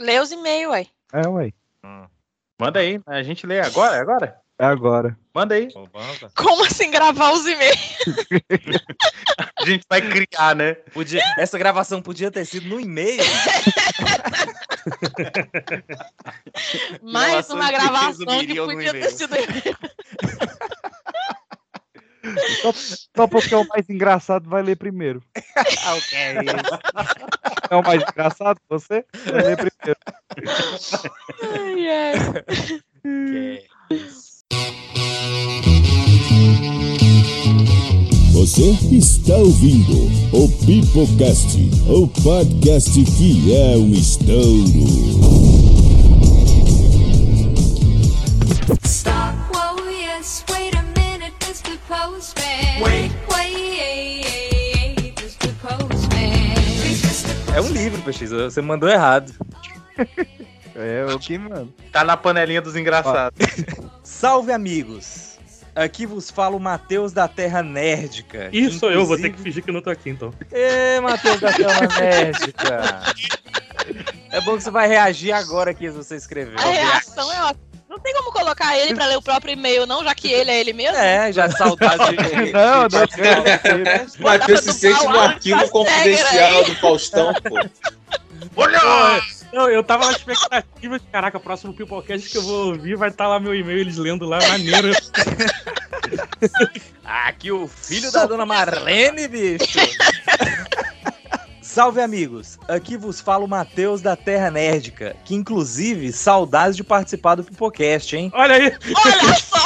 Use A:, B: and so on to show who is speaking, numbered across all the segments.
A: Lê os e-mails, ué.
B: É, ué.
C: Manda aí, a gente lê agora, é agora?
B: É agora.
C: Manda aí.
A: Como assim gravar os e-mails?
C: A gente vai criar, né?
D: Podia, essa gravação podia ter sido no e-mail.
A: Mais uma gravação que podia ter sido e-mail.
B: Só, só porque é o mais engraçado vai ler primeiro.
D: Ah, ok.
B: É o mais engraçado você? Vai ler primeiro.
A: Ai, ai.
E: Você está ouvindo o Pipocast, o podcast que é um estouro.
D: É um livro, PX. Você mandou errado.
B: É o que, mano?
C: Tá na panelinha dos engraçados.
D: Salve, amigos! Aqui vos fala o Matheus da Terra Nerdica.
F: Ih, sou eu, vou ter que
D: Inclusive-
F: fingir que eu não tô aqui, então.
D: Ê, Matheus da Terra Nerdica! É bom que você vai reagir agora que você escreveu.
A: A reação é ótima. Não tem como colocar ele pra ler o próprio e-mail, não, já que ele é ele mesmo?
D: É, já saudade de.
B: Não, não,
D: de-
G: O Matheus se sente no arquivo
A: pau,
G: confidencial
A: aí.
G: do Faustão, pô.
C: Olha!
F: Não, eu tava na expectativa de, caraca, próximo Pipocast que eu vou ouvir vai estar lá meu e-mail, eles lendo lá, maneiro.
D: Aqui o filho da dona Marlene, bicho! Salve, amigos! Aqui vos fala o Matheus da Terra Nerdica, que inclusive saudades de participar do Pipocast, hein?
F: Olha aí!
A: Olha só!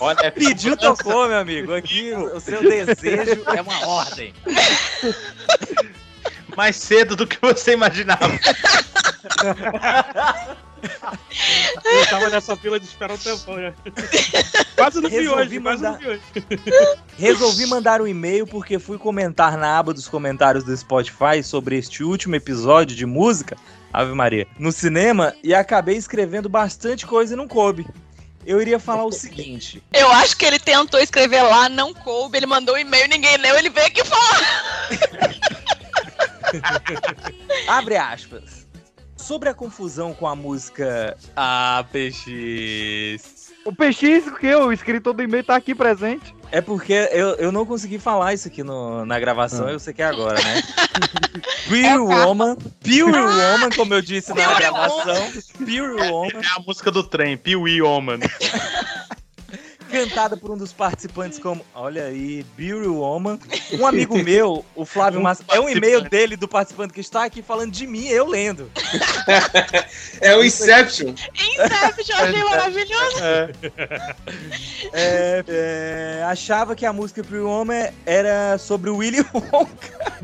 C: Olha,
D: Pediu, tocou, meu amigo. Aqui o seu desejo é uma ordem.
C: mais cedo do que você imaginava.
F: Eu tava nessa fila de espera um tempão já. Quase no
D: Resolvi
F: hoje, quase no
D: mandar-
F: hoje.
D: Resolvi mandar um e-mail porque fui comentar na aba dos comentários do Spotify sobre este último episódio de música, Ave Maria, no cinema e acabei escrevendo bastante coisa e não coube. Eu iria falar o seguinte:
A: Eu acho que ele tentou escrever lá, não coube, ele mandou um e-mail, ninguém leu, ele veio aqui falar.
D: abre aspas. Sobre a confusão com a música APX.
B: O PX, que o escritor do e-mail tá aqui presente.
D: É porque eu, eu não consegui falar isso aqui no- na gravação, eu sei que é agora, né? Pure Woman, Pure Woman, como eu disse na
A: Pure
D: gravação, Pure Woman,
C: É a música do trem, Piuí Oman.
D: cantada por um dos participantes como, olha aí, Pure Woman. Um amigo meu, o Flávio
C: Um
D: Massa, é um e-mail dele do participante que está aqui falando de mim, eu lendo.
G: É o Inception.
A: Inception, eu achei maravilhoso.
D: É, é, achava que a música Pure Woman era sobre o Willy Wonka.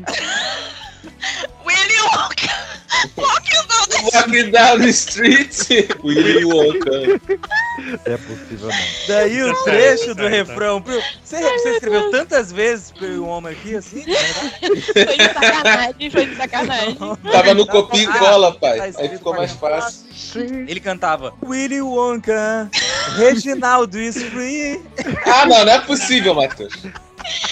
A: Willy Wonka. Walking down the
G: Walking down the street. Willy Wonka.
B: É possível, não.
D: Daí o trecho do refrão. Você, você escreveu tantas vezes Pure Woman aqui, assim?
A: Foi de sacanagem, foi de sacanagem.
G: Tava no copia e cola, pai.
D: Tá
G: Aí
D: escrito
G: ficou mais fácil.
D: Ele cantava Willy Wonka, Reginaldo is free.
G: Ah, não, não é possível, Matheus.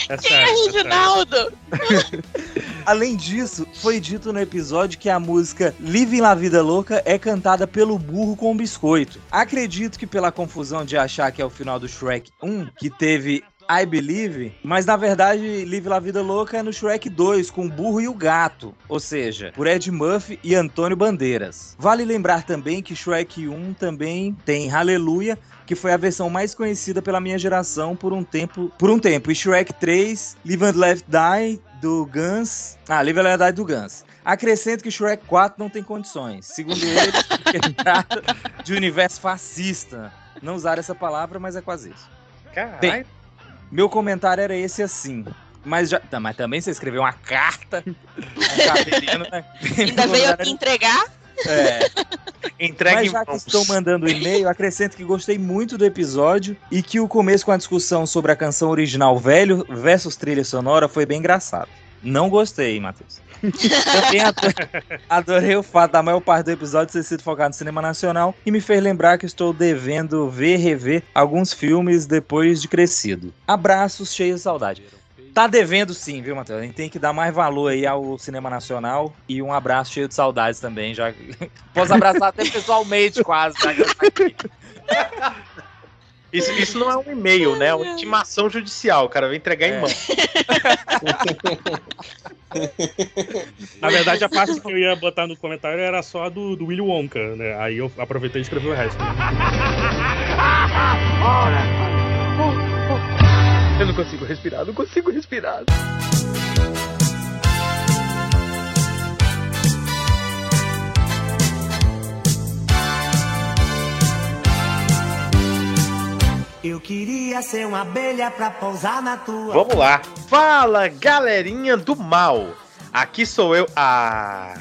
F: É
A: Quem é
F: é.
A: Reginaldo?
D: Além disso, foi dito no episódio que a música Living La Vida Louca é cantada pelo burro com biscoito. Acredito que pela confusão de achar que é o final do Shrek 1, que teve I Believe, mas na verdade Live La Vida Louca é no Shrek 2, com o burro e o gato, ou seja, por Ed Murphy e Antônio Bandeiras. Vale lembrar também que Shrek 1 também tem Hallelujah, que foi a versão mais conhecida pela minha geração por um tempo, por um tempo. E Shrek 3, Live and Let Die do Guns, ah, Die do Guns. Acrescento que Shrek 4 não tem condições. Segundo ele, trata de universo fascista. Não usar essa palavra, mas é quase isso. Bem, meu comentário era esse assim. Mas, já, tá, mas também você escreveu uma carta. Um caderno, né?
A: Ainda veio aqui entregar?
D: É,
C: Entregue
D: mas
C: em
D: já que estou mandando o e-mail, acrescento que gostei muito do episódio e que o começo com a discussão sobre a canção original velho versus trilha sonora foi bem engraçado. Não gostei, Matheus. Também ado- adorei o fato da maior parte do episódio ter sido focado no cinema nacional e me fez lembrar que estou devendo ver e rever alguns filmes depois de crescido. Abraços cheios de saudade. Tá devendo sim, viu, Matheus? A gente tem que dar mais valor aí ao cinema nacional e um abraço cheio de saudades também. Já posso abraçar até pessoalmente quase. Já que eu.
C: Isso, isso não é um e-mail, né? É uma intimação judicial. O cara vai entregar
D: É.
C: em mão.
F: Na verdade, a parte que eu ia botar no comentário era só a do, do Willy Wonka, né? Aí eu aproveitei e escrevi o resto.
B: Eu não consigo respirar, não consigo respirar.
H: Eu queria ser uma abelha pra pousar na tua.
C: Vamos lá. Fala, galerinha do mal. Aqui sou eu. Ah,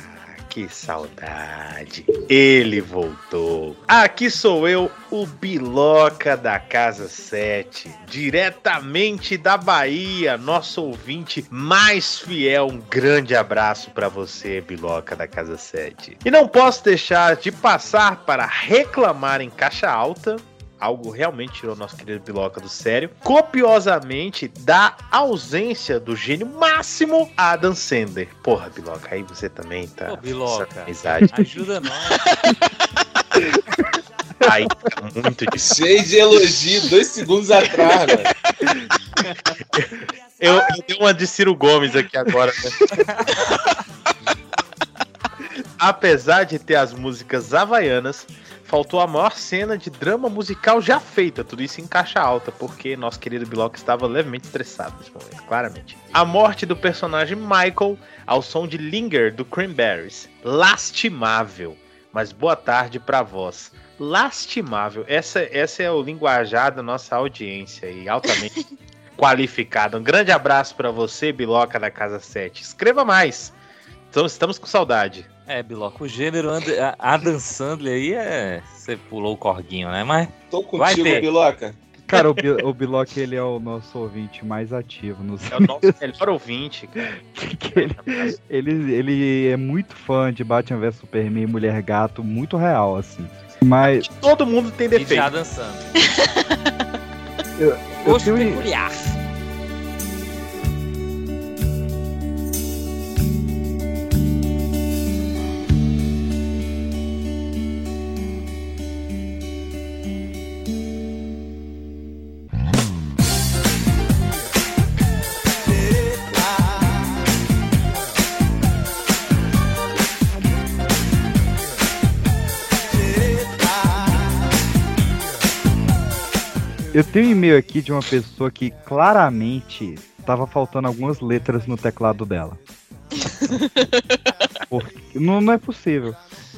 C: que saudade. Ele voltou. Aqui sou eu, o Biloca da Casa 7. Diretamente da Bahia, nosso ouvinte mais fiel. Um grande abraço pra você, Biloca da Casa 7. E não posso deixar de passar para reclamar em caixa alta algo realmente tirou nosso querido Biloca do sério, copiosamente da ausência do gênio máximo Adam Sandler. Porra, Biloca, aí você também tá.
D: Pô, Biloca. Ajuda nós.
C: Aí tá muito difícil.
G: Cheio de elogio, dois segundos atrás, mano.
C: Eu, eu dei uma de Ciro Gomes aqui agora. né? Apesar de ter as músicas havaianas, faltou a maior cena de drama musical já feita, tudo isso em caixa alta, porque nosso querido Biloca estava levemente estressado nesse momento, claramente. A morte do personagem Michael ao som de Linger do Cranberries. Lastimável. Mas boa tarde pra vós. Lastimável. Essa, essa é o linguajar da nossa audiência aí, altamente qualificada. Um grande abraço pra você, Biloca da Casa 7. Escreva mais. Estamos com saudade.
D: É, Biloca, o gênero And- a- Adam Sandler aí é. Você pulou o corguinho, né? Mas
G: Tô
D: Vai
G: contigo,
D: ter.
G: Biloca.
B: Cara, o, Bi o Bilock, ele é o nosso ouvinte mais ativo nos
C: É o nosso melhor ouvinte, cara.
B: que ele, ele, ele é muito fã de Batman vs Superman e Mulher Gato, muito real, assim. Mas
C: Todo mundo tem
D: e de
C: defeito.
D: Adam Sandler.
B: eu
D: Gosto
B: tenho,
D: peculiar.
B: Eu tenho um e-mail aqui de uma pessoa que claramente tava faltando algumas letras no teclado dela. Porque- não, não é possível.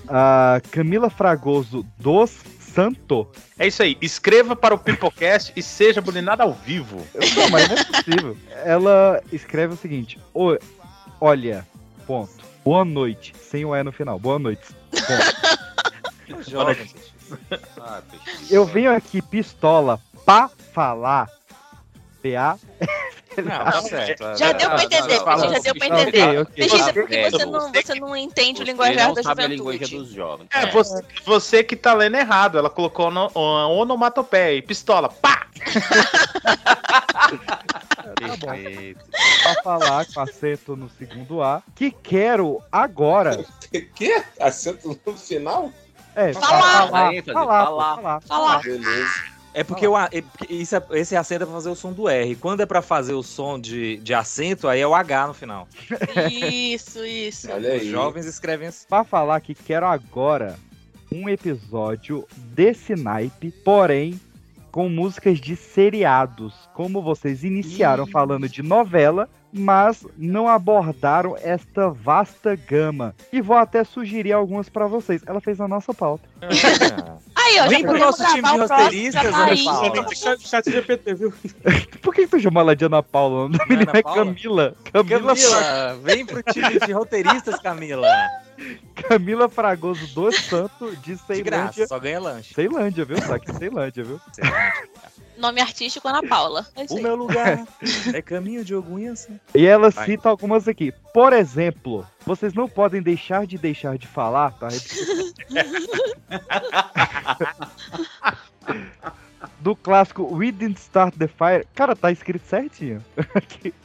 B: A Camila Fragoso dos Santo.
C: É isso aí. Escreva para o Pipocast e seja bulinado ao vivo.
B: Não, mas não é possível. Ela escreve o seguinte: "Oi, Olha, ponto. Boa noite. Sem o E no final. Boa noite.
D: Jovem.
G: Ah.
B: Eu venho aqui pistola pra falar. PA.
D: Não, tá certo.
A: Já
D: é,
A: deu pra entender,
G: não,
A: Peixe,
G: não,
A: já deu pra entender.
B: ok, ok.
A: Peixe,
G: Você-
A: porque você não, você não entende o
G: Você
A: linguajar
G: não
A: da
G: sabe a linguagem
A: juventude.
G: dos jovens.
C: É, você, você que tá lendo errado. Ela colocou no, uma onomatopeia e pistola. Pá!
G: Perfeito.
B: Pra falar com acento no segundo A. Que quero agora.
G: Que? Acento no final?
B: É,
A: Falar.
B: falar.
G: Ênfase,
B: Falar.
G: falar.
B: falar.
A: Falar.
G: Beleza.
D: É porque o, é isso é- esse acento é pra fazer o som do R. Quando é pra fazer o som de, de acento, aí é o H no final.
A: Isso, isso.
G: Olha
D: Os
G: aí.
D: jovens escrevem assim.
B: Pra falar que quero agora um episódio desse naipe, porém com músicas de seriados. Como vocês iniciaram
D: Ih.
B: falando de novela, mas não abordaram esta vasta gama. E vou até sugerir algumas pra vocês. Ela fez a nossa pauta.
A: Aí, ó,
D: Vem pro nosso time de roteiristas,
A: tá
D: Ana. Paula.
F: Chat, GPT, viu?
B: Por que tu chamou ela de Ana Paula? O nome
D: Não é
B: dela é
D: Paula?
B: Camila. Camila,
D: Camila, vem pro time de roteiristas, Camila.
B: Camila Fragoso dos Santos de
D: De graça,
B: Ceilândia.
D: só ganha lanche.
B: Ceilândia, viu? Só que Ceilândia, viu?
A: Nome artístico Ana Paula. É
D: O meu lugar é caminho de Ogunhas.
B: E ela
D: Vai.
B: cita algumas aqui. Por exemplo, vocês não podem deixar de deixar de falar, tá? Do clássico We Didn't Start the Fire. Cara, tá escrito certinho.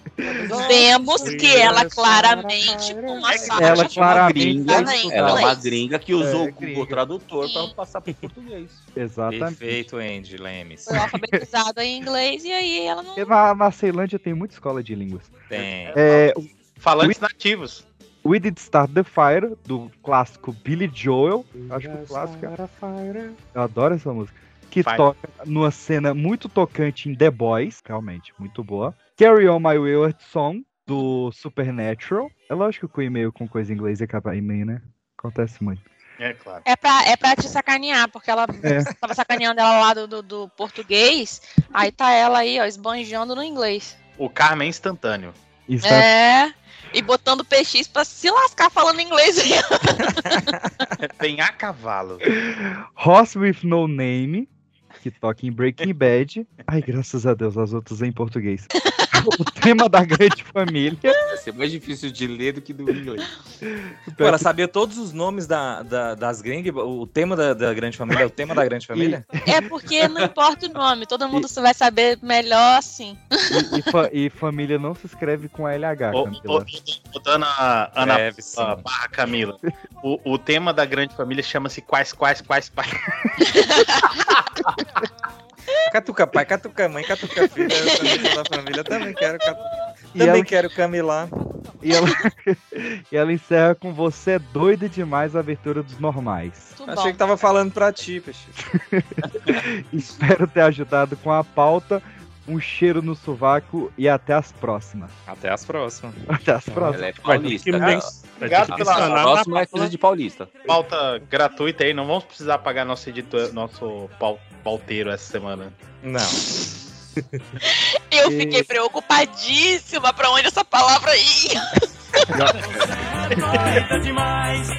A: Vemos que ela claramente, com uma
B: Ela claramente
A: em
I: ela é uma gringa que usou
B: É,
I: o
B: gringa.
I: Google Tradutor para passar para português.
B: Exatamente.
D: Perfeito, Andy Lemes.
A: Foi alfabetizada em inglês e aí ela não.
B: Na, na Ceilândia tem muita escola de línguas.
D: Tem.
B: É,
C: Falantes nativos.
B: We Did Start the Fire, do clássico Billy Joel. Acho que o clássico é... Eu adoro essa música. Que
C: Fire.
B: toca numa cena muito tocante em The Boys. Realmente, muito boa. Carry On My Wayward Song, do Supernatural. É lógico que o e-mail com coisa em inglês acaba e-mail, né? Acontece muito.
C: É claro.
A: É pra, é pra te sacanear, porque ela
B: É.
A: tava sacaneando ela lá do, do, do português, aí tá ela aí, ó, esbanjando no inglês.
C: O Carmen instantâneo.
B: Isso
A: É. E botando PX pra se lascar falando inglês aí.
C: Vem a cavalo.
B: Horse with No Name, que toca em Breaking Bad. Ai, graças a Deus, as outras em português. o tema da grande família.
I: Vai ser mais difícil de ler do que do inglês.
D: Pô, ela sabia todos os nomes da, da- das gringas, o tema da, da grande família, é o tema da grande família?
A: É porque não importa o nome, todo mundo vai saber melhor assim.
B: E, e fa- e família não se escreve com LH,
C: Ô, ô,
B: Camila.
C: ô, dona Ana ah, barra Camila. O, o tema da grande família chama-se Quais, Quais, Quais, Quais.
D: Catuca pai, catuca mãe, catuca filha, eu também sou da família, também quero catu...
B: E
D: Também
B: ela,
D: quero camilar.
B: e, ela, e ela encerra com Você é doida demais a abertura dos normais.
A: Tudo
D: Achei
A: bom.
D: que tava falando pra ti, peixe.
B: Espero ter ajudado com a pauta. Um cheiro no sovaco e até as próximas.
D: Até as próximas.
B: Até as próximas.
I: Ela é
F: Vai ter que
I: paulista.
F: men-
I: A
F: vai ter
C: Obrigado pela-
I: próxima é coisa de paulista.
C: Pauta gratuita aí, não vamos precisar pagar nosso editor, nosso pau- pauteiro essa semana.
D: Não.
A: Eu
B: E-
A: fiquei preocupadíssima pra onde essa palavra ia.
H: Demais.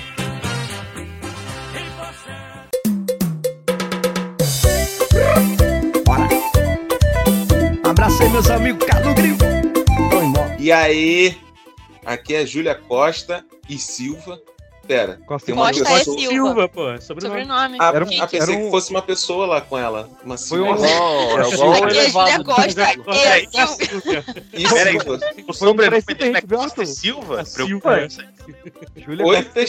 J: Abracei meus amigos, Carlos Grilo.
G: E aí, aqui é Júlia Costa e Silva. Pera,
B: Costa
G: tem uma
A: Costa
G: pessoa.
A: é Silva.
F: Silva, pô, é sobrenome.
A: Sobrenome.
G: Ah,
B: Era um-
G: ah, pensei
B: um-
G: que fosse uma pessoa lá com ela. Uma
B: Foi um-.
I: Igual- é igual
A: Aqui é
I: elevado.
A: Costa
C: Peraí,
A: e Silva.
G: Isso,
C: Peraí.
G: Silva.
C: O sobrenome
B: presidente,
C: é? Silva?
F: Silva.
C: Preocupante.
B: Júlia
G: Oi,
B: Costa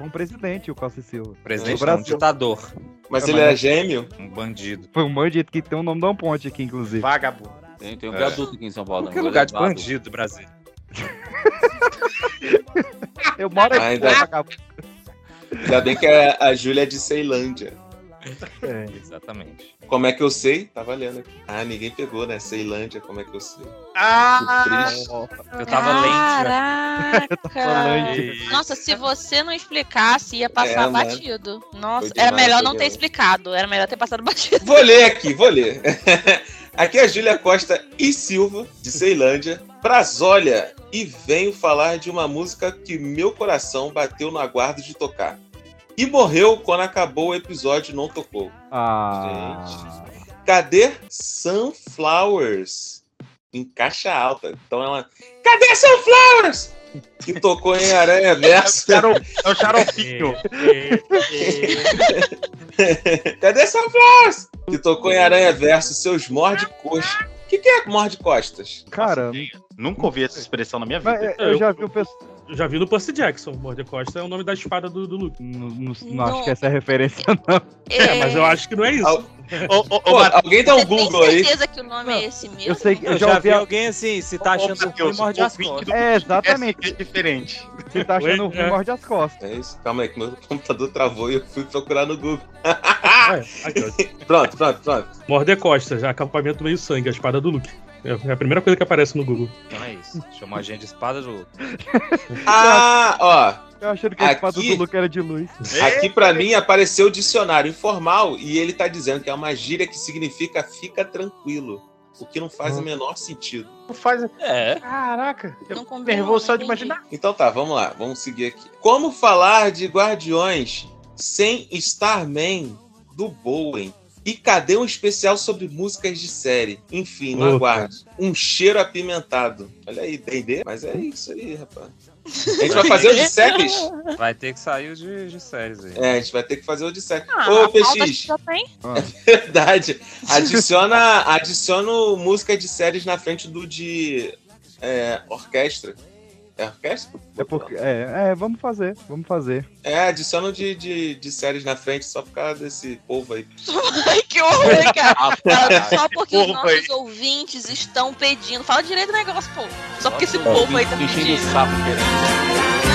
B: É- Foi um presidente, o Costa e Silva.
D: Presidente
B: Do
D: não, um
B: Brasil.
D: ditador.
G: Mas
B: É,
G: ele
B: mas-
G: é gêmeo?
D: Um bandido.
B: Foi um bandido que tem o nome da ponte aqui, inclusive.
C: Vagabundo.
I: Tem, tem um
G: É.
I: viaduto aqui em São Paulo.
D: Qualquer
I: né?
D: lugar de bandido do Brasil.
B: Eu moro aqui,
G: Ainda-
B: vagabundo.
G: Ainda bem que a, a Júlia é de Ceilândia.
B: É.
D: Exatamente.
G: Como é que eu sei? Tá valendo aqui. Ah, ninguém pegou, né? Ceilândia, como é que eu sei?
C: Ah!
D: Eu tava lente, né?
A: Caraca! Nossa, se você não explicasse, ia passar
G: É, mano.
A: batido. Nossa, era melhor não ter
G: demais.
A: explicado. Era melhor ter passado batido.
G: Vou ler aqui, vou ler. Aqui é a Júlia Costa e Silva, de Ceilândia, Brasólia, e venho falar de uma música que meu coração bateu no aguardo de tocar. E morreu quando acabou o episódio e não tocou.
B: Ah.
G: Cadê Sunflowers? Em caixa alta. Então ela. Cadê Sunflowers? Que tocou em Aranha Verso.
C: É o xaropinho.
G: Cadê Sunflowers? Que tocou em Aranha Verso seus morde coxa. O que, que é morde costas?
B: Cara,
C: Nunca ouvi essa expressão na minha
B: mas,
C: vida.
B: é, eu já vi o pessoal.
F: Eu já vi no Percy Jackson. Morde Costa é o nome da espada do, do Luke.
B: Não, não- não
A: Não.
B: acho que essa é a referência, não.
F: É, mas eu acho que não é isso.
G: Al-
C: Ô, ô, ô,
G: Pô, alguém dá um Google aí.
A: certeza que o nome é esse mesmo?
B: Eu sei que
D: Eu
B: eu
D: já,
B: já
D: vi
B: ouvi.
D: alguém assim, se tá achando
C: Matheus,
D: ruim, morde as costas.
B: É, exatamente.
C: é diferente.
B: Você tá achando
F: Oi?
B: ruim, morde as costas.
G: É isso? Calma aí, que meu computador travou e eu fui procurar no Google.
F: É. Aqui.
G: Pronto, pronto, pronto.
F: Morde Costa, já acampamento meio sangue, a espada do Luke. É a primeira coisa que aparece no Google.
D: Não é isso. Chamou a gente de espada do.
G: Ah, ó.
B: Eu achando que a espada
G: Aqui-
B: do Luke era de luz.
G: Aqui pra mim apareceu o dicionário informal e ele tá dizendo que é uma gíria que significa fica tranquilo. O que não faz o menor sentido.
C: Não faz.
D: É.
C: Caraca, eu
A: Não combina,
C: nervoso só de imaginar.
G: Então tá, vamos lá, vamos seguir aqui. Como falar de Guardiões sem Starman do Bowen? E cadê um especial sobre músicas de série? Enfim,
F: Opa.
G: aguarde. Um cheiro apimentado. Olha aí, D&D, mas é isso aí, rapaz. A gente vai fazer o de séries?
D: Vai ter que sair de, de séries aí.
G: É, a gente vai ter que fazer o de séries.
A: Ah,
G: Ô, PX,
A: tem.
G: verdade. Adiciona, adiciona música de séries na frente do de é, orquestra. É orquestra?
B: É porque. É, é, vamos fazer, vamos fazer.
G: É, adiciona de, de, de séries na frente só por causa desse povo aí.
A: Ai, que horror, cara. Cara, Só porque os
C: Povo aí.
A: nossos ouvintes estão pedindo. Fala direito do negócio, pô. Só porque esse povo aí tá
I: o
A: pedindo.
I: querendo.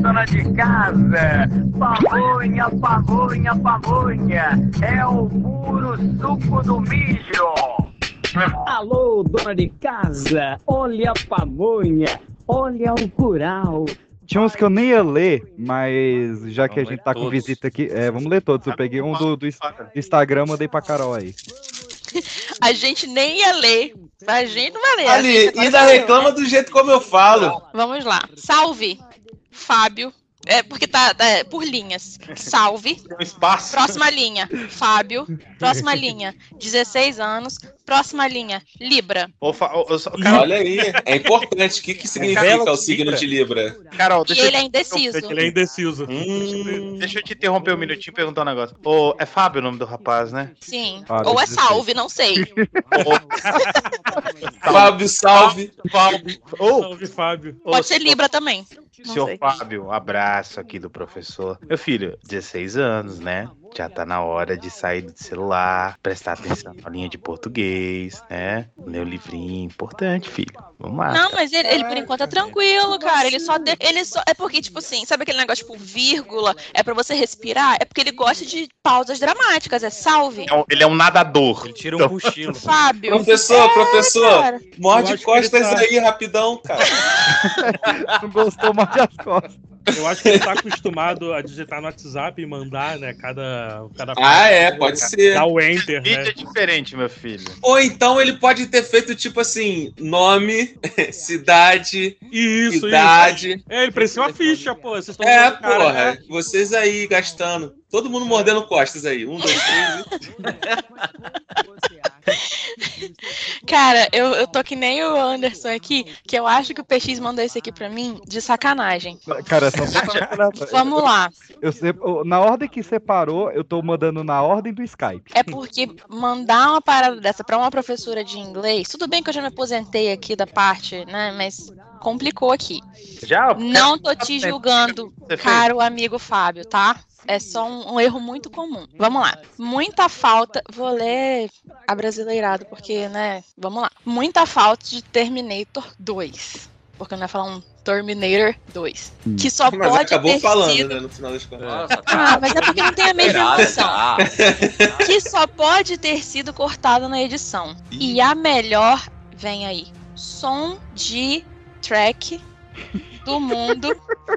H: Dona de casa! Pamonha, pamonha, pamonha! É o puro suco do mijo! Alô, dona de casa! Olha a pamonha! Olha o curau!
B: Tinha uns que eu nem ia ler, mas já que a
I: Vamos
B: gente tá com
I: todos.
B: visita aqui, é, vamos ler todos. Eu peguei um do, do ins- do Instagram, mandei pra Carol aí.
A: A gente nem ia ler. A gente não vai ler.
G: Ali, ainda reclama
A: né?
G: do jeito como eu falo.
A: Vamos lá. Salve, Fábio. É porque tá, tá, é, por linhas. Salve.
C: Tem um espaço.
A: Próxima linha, Fábio. Próxima linha, 16 anos. Próxima linha, Libra.
C: Ô, ô, Carol,
G: Olha aí, é importante. O que, que significa o signo de Libra?
C: Carol,
A: E
C: deixa eu
A: ele é
C: te
A: indeciso.
F: Ele é indeciso.
G: Hum,
C: Deixa eu te interromper um minutinho e perguntar um negócio. Ô, é Fábio o nome do rapaz, né?
A: Sim.
B: Fábio,
A: Ou é
B: 16.
A: salve, não sei.
G: Fábio, salve.
C: Fábio. Ô,
F: Salve, Fábio.
A: Pode ser Libra também. Não
C: Senhor
A: sei.
C: Fábio, um abraço aqui do professor. Meu filho, 16 anos, né? Já tá na hora de sair do celular, prestar atenção na linha de português, né? Ler o livrinho, importante, filho. Vamos lá.
A: Não, mas ele, ele, por enquanto é tranquilo, cara. Ele só, de- ele só. É porque, tipo assim, sabe aquele negócio, tipo, vírgula? É pra você respirar? É porque ele gosta de pausas dramáticas. É salve.
C: É Ele é um nadador.
D: Ele tira um cochilo.
A: Fábio.
G: Professor, professor,
A: Cara,
F: Eu
G: morde costas
F: tá-
G: aí rapidão, cara.
B: Não gostou mais das costas.
F: Eu acho que ele tá acostumado a digitar no WhatsApp e mandar, né? Cada. cada
G: Ah, é, pode ser.
F: Dá o enter,
C: Vídeo
F: né?
C: é diferente, meu filho.
G: Ou então ele pode ter feito tipo assim: nome, cidade,
F: Isso, isso.
G: idade.
F: É, ele parecia uma ficha, pô. Vocês estão
G: É,
F: cara,
G: porra.
F: né?
G: Vocês aí gastando. Todo mundo mordendo costas aí. Um, dois, três.
A: Cara, eu, eu tô que nem o Anderson aqui, que eu acho que o PX mandou esse aqui pra mim de sacanagem.
B: Cara, aleatórios.
A: Vamos lá.
B: Eu eu- na ordem que separou, eu tô mandando na ordem do Skype.
A: É porque mandar uma parada dessa pra uma professora de inglês, tudo bem que eu já me aposentei aqui da parte, né? Mas complicou aqui.
C: Já?
A: Não tô te julgando, caro amigo Fábio, tá? É só um, um erro muito comum. Vamos lá. Muita falta. Vou ler abrasileirado, porque, né? Vamos lá. Muita falta de Terminator 2. Porque eu não ia falar um Terminator 2. Que só
G: Mas
A: pode
G: acabou
A: ter
G: falando,
A: sido.
G: né? No final das contas.
I: Nossa,
A: Ah, mas é porque não tem a mesma emoção.
I: tá?
A: que só pode ter sido cortado na edição. E a melhor, vem aí, som de track do mundo,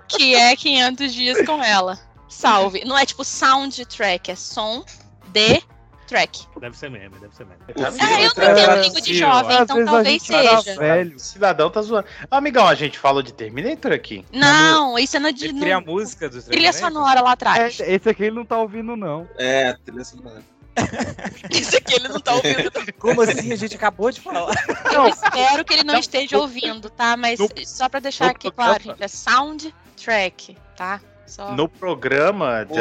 A: que é 500 dias com ela. Salve. Não é tipo soundtrack, é som de track.
F: Deve ser meme, deve ser meme.
A: É, eu não
B: É,
A: entendo língua de jovem,
B: Às
A: então talvez
B: era
A: seja.
B: velho.
C: O cidadão tá zoando. Amigão, a gente falou de Terminator aqui.
A: Não, isso é no, de,
D: Ele
A: no
D: cria a música do
A: trilha sonora lá atrás.
B: É, esse aqui ele não tá ouvindo, não.
G: É, trilha sonora.
A: Isso aqui ele não tá ouvindo.
D: Como assim? A gente acabou de falar.
A: Eu espero que ele não esteja ouvindo, tá? Mas só pra deixar
C: no
A: aqui claro, gente, é soundtrack, tá? Só...
C: No programa de,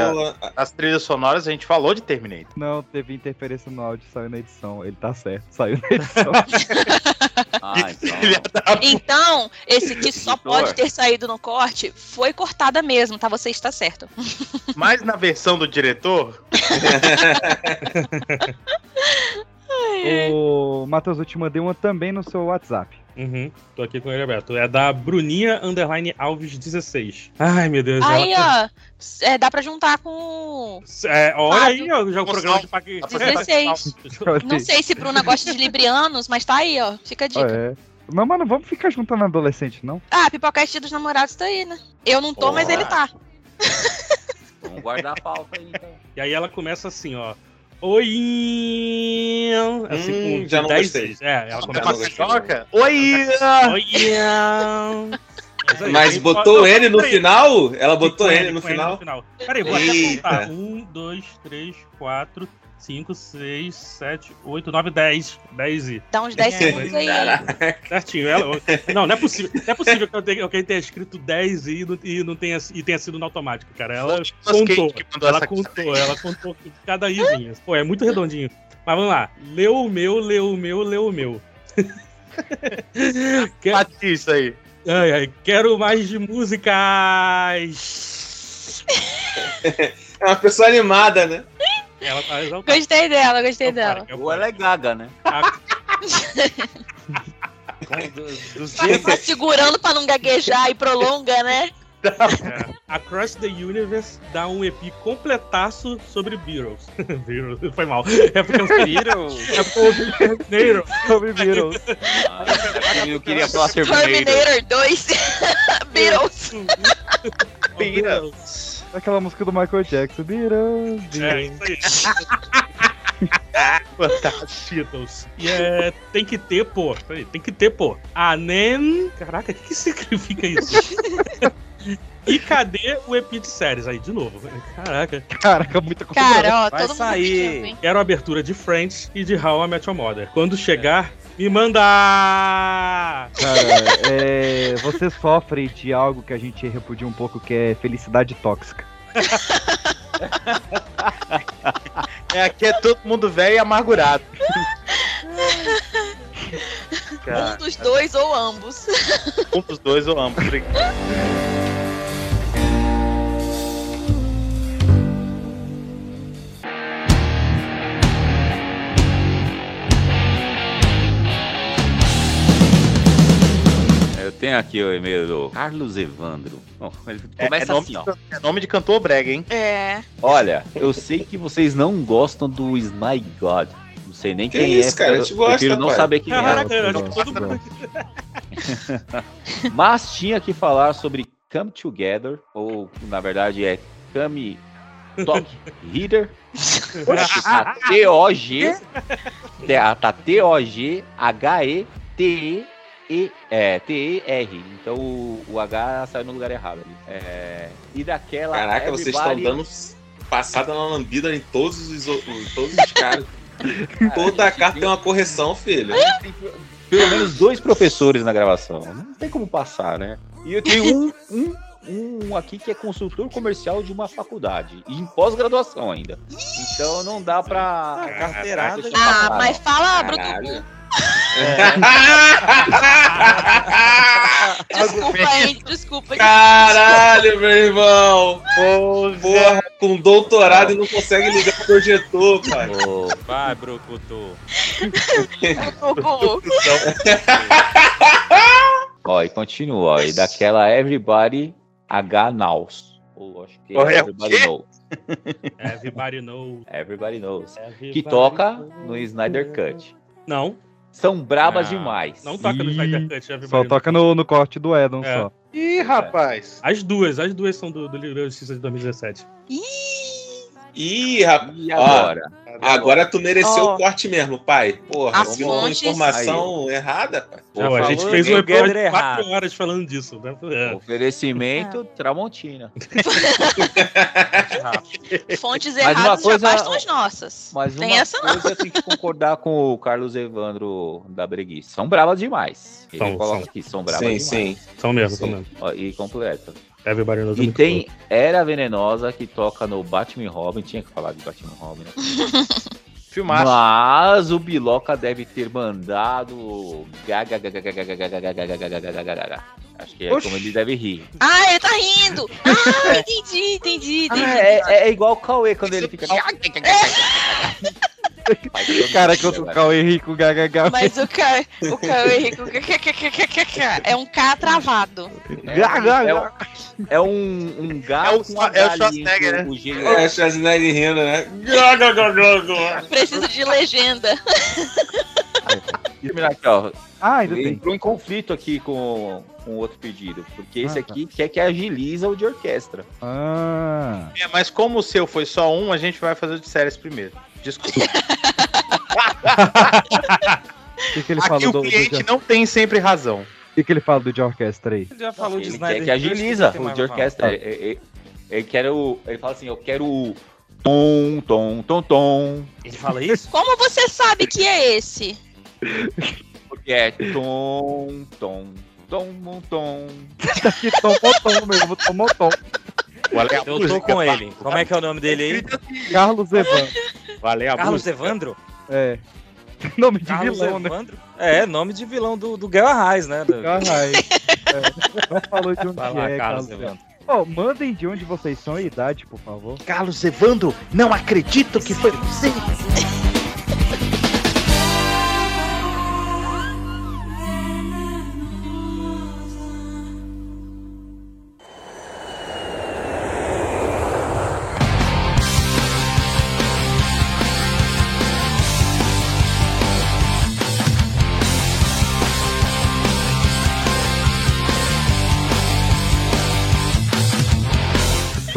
C: as trilhas sonoras, a gente falou de Terminator.
B: Não, teve interferência no áudio, saiu na edição. Ele tá certo, saiu na edição.
I: Ah, então.
A: Então, esse que só pode ter saído no corte foi cortada mesmo, tá? Você está certo.
C: Mas na versão do diretor,
B: o Matheus, eu te mandei uma também no seu WhatsApp.
F: Uhum, tô aqui com ele aberto. É da Bruninha Underline Alves 16. Ai, meu Deus.
A: Aí,
F: ela...
A: ó, é, dá pra juntar com.
F: É, olha
A: Fábio.
F: aí, ó, já o programa de paque...
A: 16. Não sei se Bruna gosta de librianos, mas tá aí, ó. Fica a dica.
B: É. Mas, mano, vamos ficar juntando adolescente, não?
A: Ah, Pipocast dos Namorados tá aí, né? Eu não tô, mas
I: Porra.
A: ele tá.
I: Vamos guardar a pauta aí, então.
F: E aí ela começa assim, ó. Oi! Assim,
G: Hum,
F: com
G: já não
F: 10
G: gostei.
F: É, ela começa assim.
G: gostei.
C: toca. Oi!
F: Oi! Mas,
G: botou ele no final? Ela botou
F: Com
G: ele no
F: com
G: final?
F: Peraí, vou até contar. Um, dois, três, quatro, 5, 6, 7, 8, 9, 10. 10 e.
A: Dá uns 10
F: É,
A: segundos aí.
F: Certinho. Ela, não, não é possível. Não é possível que eu tenha, tenha escrito 10 e não, e não tenha, e tenha sido no automático, cara. Ela
C: Nicolas
F: contou. Ela contou, ela contou cada izinho. Pô, é muito redondinho. Mas vamos lá. Leu o meu, leu o meu, leu o meu. Quer-
C: Bate isso aí.
F: Ai, ai, quero mais de músicas.
G: É uma pessoa animada, né?
F: Ela tá exaltada.
A: Gostei dela, gostei dela.
I: Ou ela é gaga, né?
D: Dos
A: Tá segurando pra não gaguejar e prolonga, né?
F: É. Across the Universe dá um EP completaço sobre Beatles. Beatles, foi mal. É porque eu
D: Beatles?
F: É porque eu Beatles.
B: Sobre Beatles.
I: Eu queria falar Terminator.
A: Terminator 2. Beatles.
C: Beatles.
B: Aquela música do Michael Jackson.
F: É,
B: Beatles.
F: isso aí. Beatles. E é, tem que ter, pô. Peraí, tem que ter, pô. A NEM. Caraca, o que, que significa isso? e cadê o EP de séries aí, de novo? Caraca.
B: Caraca, muita
A: Cara, ó,
D: Vai
A: todo mundo
D: sair.
A: pedindo, hein?
F: Quero a abertura de Friends e de How I Met Your Mother. Quando chegar, me manda!
B: Cara, é, você sofre de algo que a gente repudia um pouco, que é felicidade tóxica.
C: É, aqui é todo mundo velho e amargurado.
A: Um dos dois ou ambos.
C: Um dos dois ou ambos.
I: Eu tenho aqui o e-mail do Carlos Evandro. Bom, ele
C: É,
I: começa
C: é nome
I: assim, ó.
C: de, é nome de cantor brega, hein?
A: É.
I: Olha, eu sei que vocês não gostam do Sny God. Não sei nem
G: Que
I: quem
G: isso,
I: é.
G: cara? A
I: eu
G: gosta,
I: prefiro não
G: pai.
I: saber quem
F: Caraca,
I: é.
F: eu acho que todo mundo.
I: Mas tinha que falar sobre Come Together, ou na verdade é Come Talk Reader. Tá T-O-G. Tá tá T-O-G-H-E-T-E. E, é, T-E-R. Então o, o H saiu no lugar errado ali. É, e daquela.
G: Caraca, vocês estão
I: Everybody-
G: dando passada na lambida em todos os, em todos os caras. Toda a carta tem uma correção, filho.
I: pelo menos dois professores na gravação. Não tem como passar, né? E eu tenho um, um, um aqui que é consultor comercial de uma faculdade. E em pós-graduação ainda. Então não dá pra.
D: Carteirada.
I: deixa eu
A: Ah, mas fala, Bruto.
G: Caralho.
A: Desculpa, hein? Desculpa.
G: Caralho, meu irmão! Porra, com doutorado e não consegue ligar o projetor, pai.
I: Ô,
D: Vai, Brucutu.
A: desculpa.
I: Ó, e continua, ó. E daquela Everybody H Nows. Ou acho que é Everybody? Knows.
F: Everybody knows.
I: Everybody Knows.
F: Everybody
I: Que toca
F: knows.
I: no Snyder Cut.
F: Não,
I: São brabas
F: Não,
I: demais.
F: não toca no Snyder Cut. Everybody
B: Só
F: knows.
B: toca no, no corte do Edon
F: É.
B: só.
C: Ih, rapaz.
F: As duas, as duas são do, do da Justiça de 2017.
G: Ih, rapaz.
I: E agora?
G: Agora tu mereceu
A: Ó.
G: o corte mesmo, pai. Porra,
A: As
G: se uma
A: fontes-
G: informação errada, pai.
I: Já
F: Pô, a gente
I: falou
F: fez um
I: together
F: episódio de 4
I: errado.
F: horas falando disso. Né? É.
I: Oferecimento Tramontina.
A: Fontes
I: Mas uma
A: erradas
I: coisa-
A: já bastam as nossas.
I: Mas
A: Tem essa não.
I: coisa eu tenho que concordar com o Carlos Evandro da Breguice. São bravas demais. Ele
F: São,
I: coloca
F: são.
I: aqui, são bravas
G: Sim,
I: demais.
G: sim.
F: São mesmo,
G: Sim.
F: são mesmo.
I: E completa. E tem. Era Venenosa que toca no Batman Robin. Tinha que falar de Batman Robin, né?
C: Filmaço.
I: Mas o Biloca deve ter mandado. Acho que é
C: Oxi.
I: como ele deve rir.
A: Ah, ele tá rindo! Ah, entendi, entendi, entendi.
I: Ah, é, é, igual o Cauê quando ele fica.
B: Cara, que o Cauê Rico gaga
A: Mas o Ca... o Cauê Rico é um K travado.
I: É, um- é um, um gato
C: É o-
I: com a
C: é o Schwarzenegger,
I: entre
C: né?
I: o
G: É, Schwarzenegger rindo, né?
A: Preciso de legenda.
I: Terminar aqui, ó.
B: Ah, ainda
I: Ele
B: tem.
I: entrou em conflito aqui com, com outro pedido. Porque esse
B: Ah, tá.
I: aqui quer que agiliza o de orquestra.
B: Ah.
C: É, mas como o seu foi só um, a gente vai fazer o de séries primeiro. Desculpa.
B: O que, que ele
C: Aqui
B: fala
C: o
B: do, do,
C: cliente
B: de-
C: não tem sempre razão.
B: o que, que ele fala do de orquestra aí?
D: Ele já falou de
I: Ele
D: Snyder
I: quer que agiliza o de orquestra. Ele, ele- ele quer o, ele fala assim, eu quero o Tom, tom, tom, tom.
D: Ele fala isso?
A: Como você sabe que é esse?
I: Porque é tom, tom, tom, tom.
B: Aqui tomou tom mesmo, tomou tom.
C: Qual é
D: Eu tô
C: música?
D: com ele. Como é que é o nome dele aí?
B: Carlos Evandro.
C: Qual é a
D: Carlos
C: música?
D: Evandro?
B: É. Nome de
D: Carlos
B: vilão, né?
D: Evandro? É, nome de vilão do, do Guerra Raiz, né? Do...
B: Caralho. É. Não falou de onde
D: Vai lá,
B: é,
D: Carlos
B: Carlos
D: Evandro.
B: Ó, mandem de onde vocês são e idade, por favor.
C: Carlos Evandro, não acredito que foi você.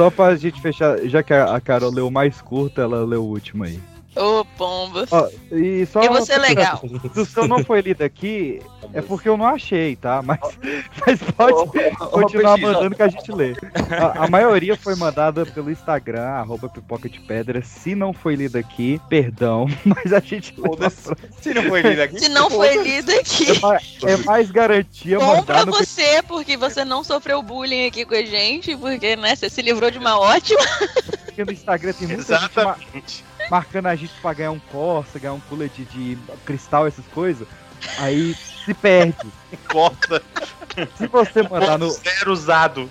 B: Só pra gente fechar, já que a Carol leu mais curto, ela leu o último aí.
A: Ô, pomba.
B: Ó, e só
A: Eu vou ser legal.
B: Se o seu não foi lido aqui, é porque eu não achei, tá? Mas, mas pode continuar
I: Peixinho,
B: mandando que a gente lê. A, a maioria foi mandada pelo Instagram, arroba pipoca de pedra. Se não foi lido aqui, perdão, mas a gente lê.
I: Se não foi lido aqui.
A: Se não foi lido aqui.
B: É mais, é mais garantia
A: Bom
B: mandar
A: pra
B: no
A: você, porque você não sofreu bullying aqui com a gente, porque, né, você se livrou de uma ótima.
B: porque no Instagram tem muita gente
C: Exatamente.
B: Marcando a gente pra ganhar um Corsa, ganhar um cooler de, de cristal, essas coisas. Aí se perde.
C: Corta.
B: Se você mandar no,
C: Zero usado.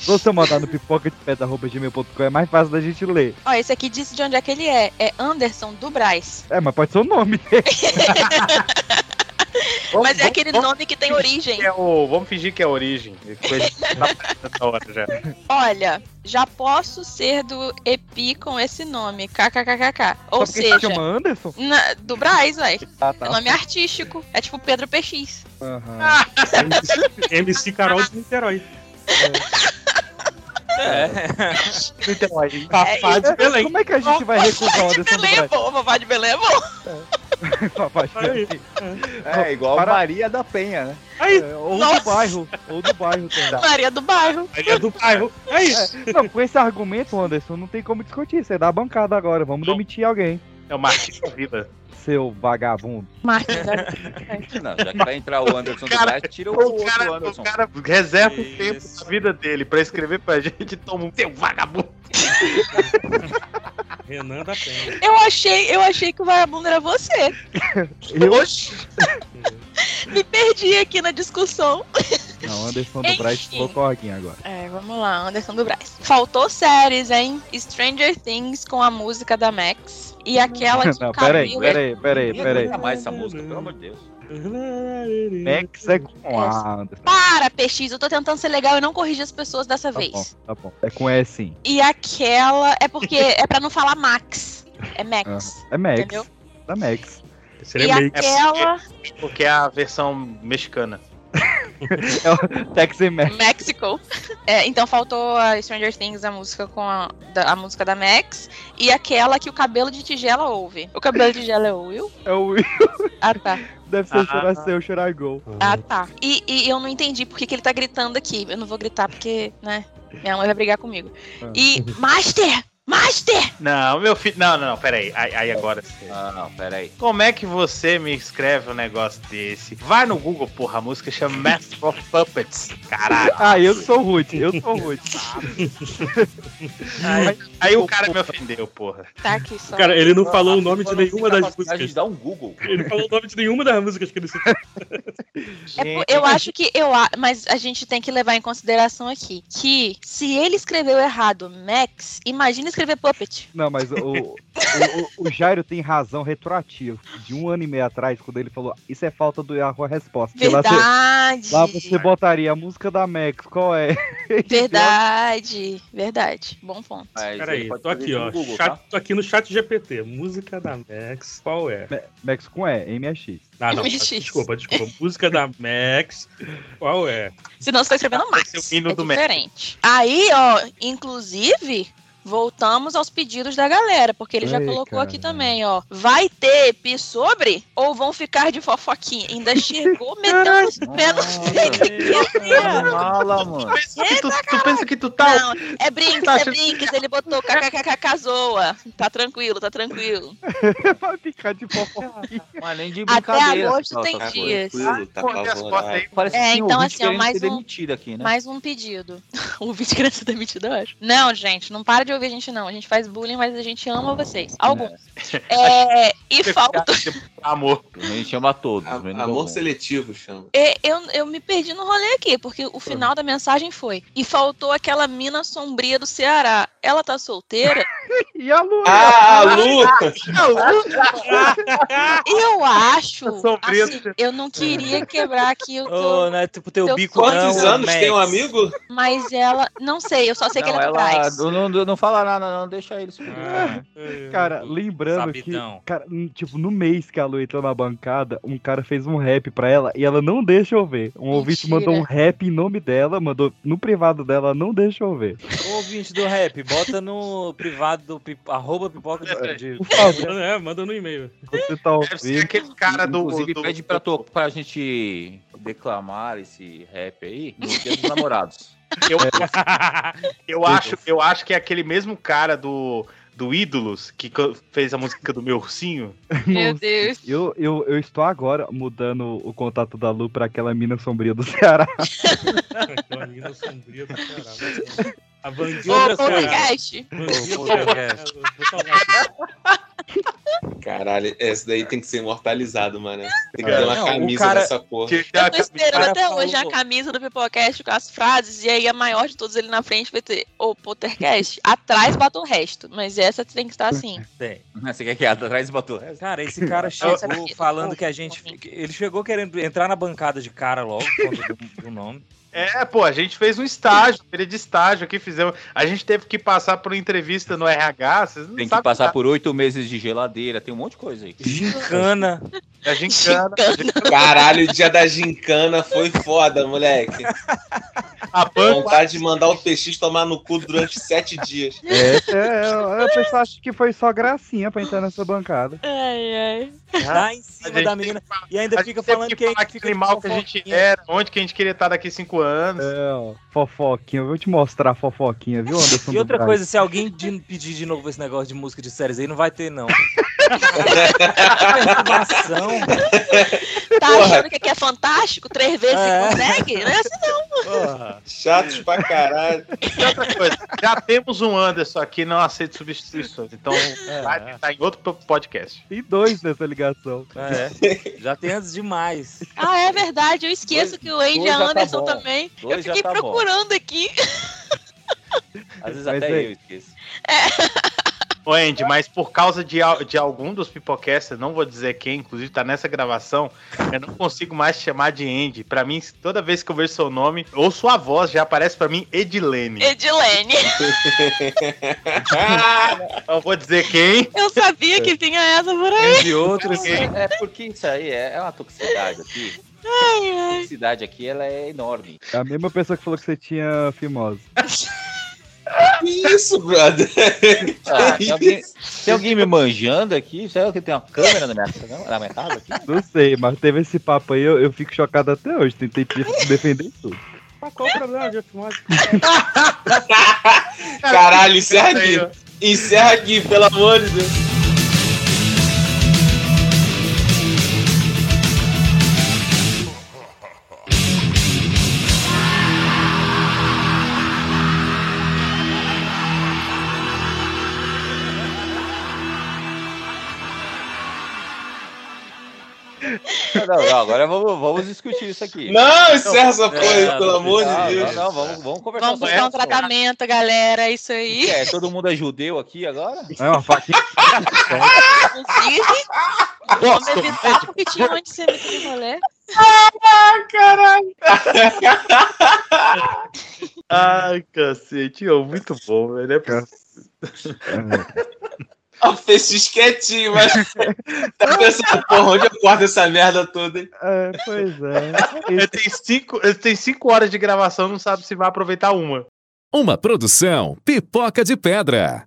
B: se você mandar no pipoca de gmail.com é mais fácil da gente ler.
A: Ó, esse aqui disse de onde é que ele é. É Anderson do Braz.
B: É, mas pode ser o nome.
A: Mas é aquele nome que tem origem.
C: Que é o, vamos fingir que é origem. Tá já.
A: Olha, já posso ser do EPI com esse nome. KKKKK. Ou
B: Só
A: seja,
B: chama Anderson?
A: na- do Braz, velho.
B: Ah,
A: É
B: tá.
A: nome artístico. É tipo Pedro PX.
B: Aham.
F: MC, MC Carol de Niterói.
D: É.
C: Então aí.
F: Fafá de Belém.
B: Como é que a gente vai recusar o Anderson
A: Belém é bom, vovó de Belém é bom.
B: Vovó Belém.
I: É igual
B: Para-
I: Maria da Penha, né?
F: Aí,
B: É, ou
A: Nossa.
B: do bairro. Ou do bairro também.
A: Maria do Bairro.
F: Maria do bairro. É isso.
B: É, não, com esse argumento, Anderson, não tem como discutir. Você dá a bancada agora. Vamos
C: Não.
B: demitir alguém.
C: É o Martins da Vida.
B: Seu vagabundo.
A: Martins.
I: Não, já que vai entrar o Anderson do
C: cara-
I: Brás, tira o,
C: O
I: outro
C: cara,
I: Anderson.
C: o cara reserva o
D: Isso.
C: tempo da vida dele pra escrever pra gente e toma um teu vagabundo.
F: Renan da Penha.
A: Eu achei, eu achei que o vagabundo era você.
B: Eu...
C: Oxi.
A: Me perdi aqui na discussão.
B: Não, Anderson do Braz
A: Enfim.
B: falou corguinho agora.
A: É, vamos lá, Anderson do Braz. Faltou séries, hein? Stranger Things com a música da Max. E aquela que
B: Não, peraí, peraí, peraí, peraí.
I: aguenta mais essa música, pelo amor de Deus.
B: Max é com A, Anderson.
A: Para, PX, eu tô tentando ser legal e não corrigir as pessoas dessa
B: Tá
A: vez.
B: bom, tá bom. É com E sim.
A: E aquela é porque é pra não falar Max. É Max.
B: É Max.
A: Entendeu?
B: Da Max.
A: E
F: Seria meio
A: aquela
C: Porque é a versão mexicana.
B: É o Texas Max.
A: Mexico. É, então faltou a Stranger Things, a música com a, da, a música da Max. E aquela que o cabelo de tigela ouve. O cabelo de tigela é o Will?
B: É o Will.
A: Ah, tá.
B: Deve ser
C: Ah.
B: chorar seu, chorar gol.
A: Ah, tá. E, e eu não entendi por que, que ele tá gritando aqui. Eu não vou gritar porque, né? Minha mãe vai brigar comigo.
B: Ah.
A: E. Master! Master!
C: Não, meu filho. Não, não, não, peraí. Aí, aí agora sim.
I: Ah, não, peraí.
C: Como é que você me escreve um negócio desse? Vai no Google, porra, a música chama Master of Puppets. Caralho.
B: Ah, eu sou rude, eu sou rude.
C: Aí, aí o cara me ofendeu, porra.
A: Tá aqui só.
F: Cara, ele não falou o nome de
I: não
F: nenhuma das músicas.
I: dar um Google.
F: Ele não falou o nome de nenhuma das músicas que ele citou.
A: É eu acho que eu a- mas a gente tem que levar em consideração aqui que se ele escreveu errado Max, imagina escrever Puppet.
B: Não, mas o, o, o, o Jairo tem razão retroativa. De um ano e meio atrás, quando ele falou isso é falta do Yahoo a resposta. Porque lá você-
A: Verdade.
B: Lá você botaria a música da Max, qual é?
A: Verdade. Verdade. Bom ponto.
I: Mas
F: Peraí, tô aqui, ó.
I: no Google,
F: Chat-
I: tá?
F: Tô aqui no chat GPT. Música da Max, qual é?
B: Max com E, MX.
F: Ah, não.
A: MX.
F: Desculpa, desculpa. Música da Max, qual é?
A: Se não, você tá escrevendo Max.
C: É o hino
A: é
C: do Max.
A: diferente. Aí, ó, inclusive, voltamos aos pedidos da galera, porque ele já colocou aqui
B: cara.
A: também, ó. Vai ter pi sobre ou vão ficar de fofoquinha? Ainda chegou metendo os pés no.
I: Mala, mano.
C: Tu, tu- tu pensa que tu tá.
A: Não, é brinques,
C: Tá
A: é
C: achando-
A: brinques. Ele botou kkkk zoa. Tá tranquilo, tá tranquilo.
B: Vai ficar de fofoquinha.
I: Nem de
A: Até
I: brincadeira.
A: agosto
I: Não,
A: tem
I: tá
A: dias.
G: Tranquilo, tá
C: Pô.
I: Parece
A: É, então, assim, ó, mais
I: ser
A: um-
I: demitido aqui, né?
A: Mais um pedido. O vídeo ser demitido, eu acho. Não, gente, não para de ouvir a gente, não. A gente faz bullying, mas a gente ama vocês. Alguns. É, e falta.
C: Amor.
I: A gente chama todos.
G: A-
I: menos
G: Amor seletivo chama.
A: E Eu, eu me perdi no rolê aqui, porque o final da mensagem foi. E faltou aquela mina sombria do Ceará. Ela tá solteira?
B: E a Lu?
G: Ah, a Lu!
A: Eu acho.
C: sombria
A: assim,
C: do-
A: eu não queria quebrar aqui o
D: não é tipo teu
A: Teu
D: bico
G: Quantos
D: não,
G: anos
D: Max.
G: tem um amigo?
A: Mas ela. Não sei, eu só sei que
I: Não,
A: ela é do
I: ela não, não fala nada, não. Deixa eles.
D: Ah,
B: Cara, lembrando
D: Sabidão.
B: que, cara, tipo, no mês que a Lu entrou na bancada, um cara fez um rap pra ela e ela não deixa eu ver. Um ouvinte
A: Mentira.
B: mandou um rap em nome dela, mandou no privado dela, não deixa eu ver.
D: Ô, ouvinte do rap, bota no privado do pip... arroba pipoca de... de-
B: Por favor,
F: É, manda no e-mail.
B: você tá ouvindo.
C: aquele cara do.
I: Inclusive,
C: do-
I: pede pra, to... pra gente declamar esse rap aí no dia dos namorados.
C: Eu, eu, acho, eu acho que é aquele mesmo cara do, do Ídolos que fez a música do meu ursinho.
A: Meu Deus.
B: Eu, eu, eu estou agora mudando o contato da Lu pra aquela mina sombria do Ceará.
F: Aquela mina sombria do caralho. A
A: Ô,
F: Vandinha
A: podcast.
G: Caralho, esse daí tem que ser imortalizado, mano. Tem que
C: É.
G: ter uma
D: Não, o
G: camisa
D: cara-
G: dessa porra.
C: Que-
A: Eu tô esperando até hoje
D: falou-
A: a camisa do Pipocast com as frases, e aí a maior de todos ele na frente vai ter o Pottercast, atrás bota o resto. Mas essa tem que estar assim.
D: Tem.
I: Você quer que atrás botou?
D: Cara, esse cara
A: Essa
D: chegou falando que a gente. Ele chegou querendo entrar na bancada de cara logo, por conta do, do nome.
C: É, pô, a gente fez um estágio, feira de estágio aqui, fizemos. A gente teve que passar por uma entrevista no RH, vocês não
I: Tem que passar
C: nada.
I: por oito meses de geladeira, tem um monte de coisa aí.
D: Gincana.
C: A gincana,
G: Caralho, o dia da gincana foi foda, moleque.
C: a banca.
G: Vontade de mandar o PX tomar no cu durante sete dias.
B: É, é, a pessoa acha que foi só gracinha pra entrar nessa bancada.
A: Ai, ai.
D: Lá em
C: A
D: cima
C: gente
D: da menina. E ainda
C: a
D: fica
C: gente
D: falando
C: que
D: que, que
C: que
D: fica de
C: animal que a gente era, onde que a gente queria estar daqui cinco anos.
B: É, ó, fofoquinha. Eu vou te mostrar a fofoquinha, viu, Anderson?
D: E outra
B: Braz?
D: coisa, se alguém de- pedir de novo esse negócio de música de séries aí, não vai ter, não. Perturbação.
A: Tá
G: Porra.
A: achando que aqui é fantástico? Três vezes
D: É.
A: você consegue? Não é assim, não.
D: Porra.
G: Chatos pra caralho.
C: E outra coisa, já temos um Anderson aqui, não aceita substituições. Então vai estar em outro podcast.
B: Tem dois nessa ligação.
D: É, já tem antes demais.
A: Ah, é verdade. Eu esqueço
I: Dois-
A: que o Andy é
I: tá
A: Anderson
I: bom.
A: também.
I: Dois
A: eu fiquei
I: tá bom.
A: procurando aqui.
I: Às vezes
B: Mas
I: até
B: aí-
I: eu esqueço.
C: Ô, Andy, mas por causa de, de algum dos pipocasters, não vou dizer quem, inclusive tá nessa gravação, eu não consigo mais te chamar de Andy. Pra mim, toda vez que eu vejo seu nome ou sua voz, já aparece pra mim Edilene.
A: Edilene.
C: Não vou dizer quem.
A: Eu sabia que tinha essa por aí.
D: Entre outros.
I: É porque isso aí é, é uma toxicidade aqui.
A: Ai,
I: A
A: ai.
I: toxicidade aqui ela é enorme.
B: É a mesma pessoa que falou que você tinha fimose.
G: Que isso, brother?
I: Ah,
G: Que
I: tem, alguém,
G: isso?
I: tem alguém me manjando aqui? Será que tem uma câmera na minha, na minha casa aqui?
B: Não sei, mas teve esse papo aí, eu, eu fico chocado até hoje. Tentei defender tudo.
F: Mas qual o problema?
G: Caralho, encerra aqui. Encerra aqui, pelo amor de Deus.
I: Não, agora vamos, vamos discutir isso aqui.
G: Não, encerra essa
D: É,
G: pelo amor de Deus.
I: Não, não, vamos, vamos conversar
A: Vamos buscar um tratamento, galera. É isso aí.
I: É, todo mundo é judeu aqui agora?
B: É uma faquinha.
A: Inclusive, vamos evitar porque tinha um antissemita no rolê.
C: Ai, cacete, muito bom, velho. É possível.
G: Ó, fez X quietinho, mas tá pensando, porra, onde eu corto essa merda toda, hein?
B: É, pois é.
C: Ele tem, cinco, ele tem cinco horas de gravação, não sabe se vai aproveitar uma.
K: Uma produção Pipoca de Pedra.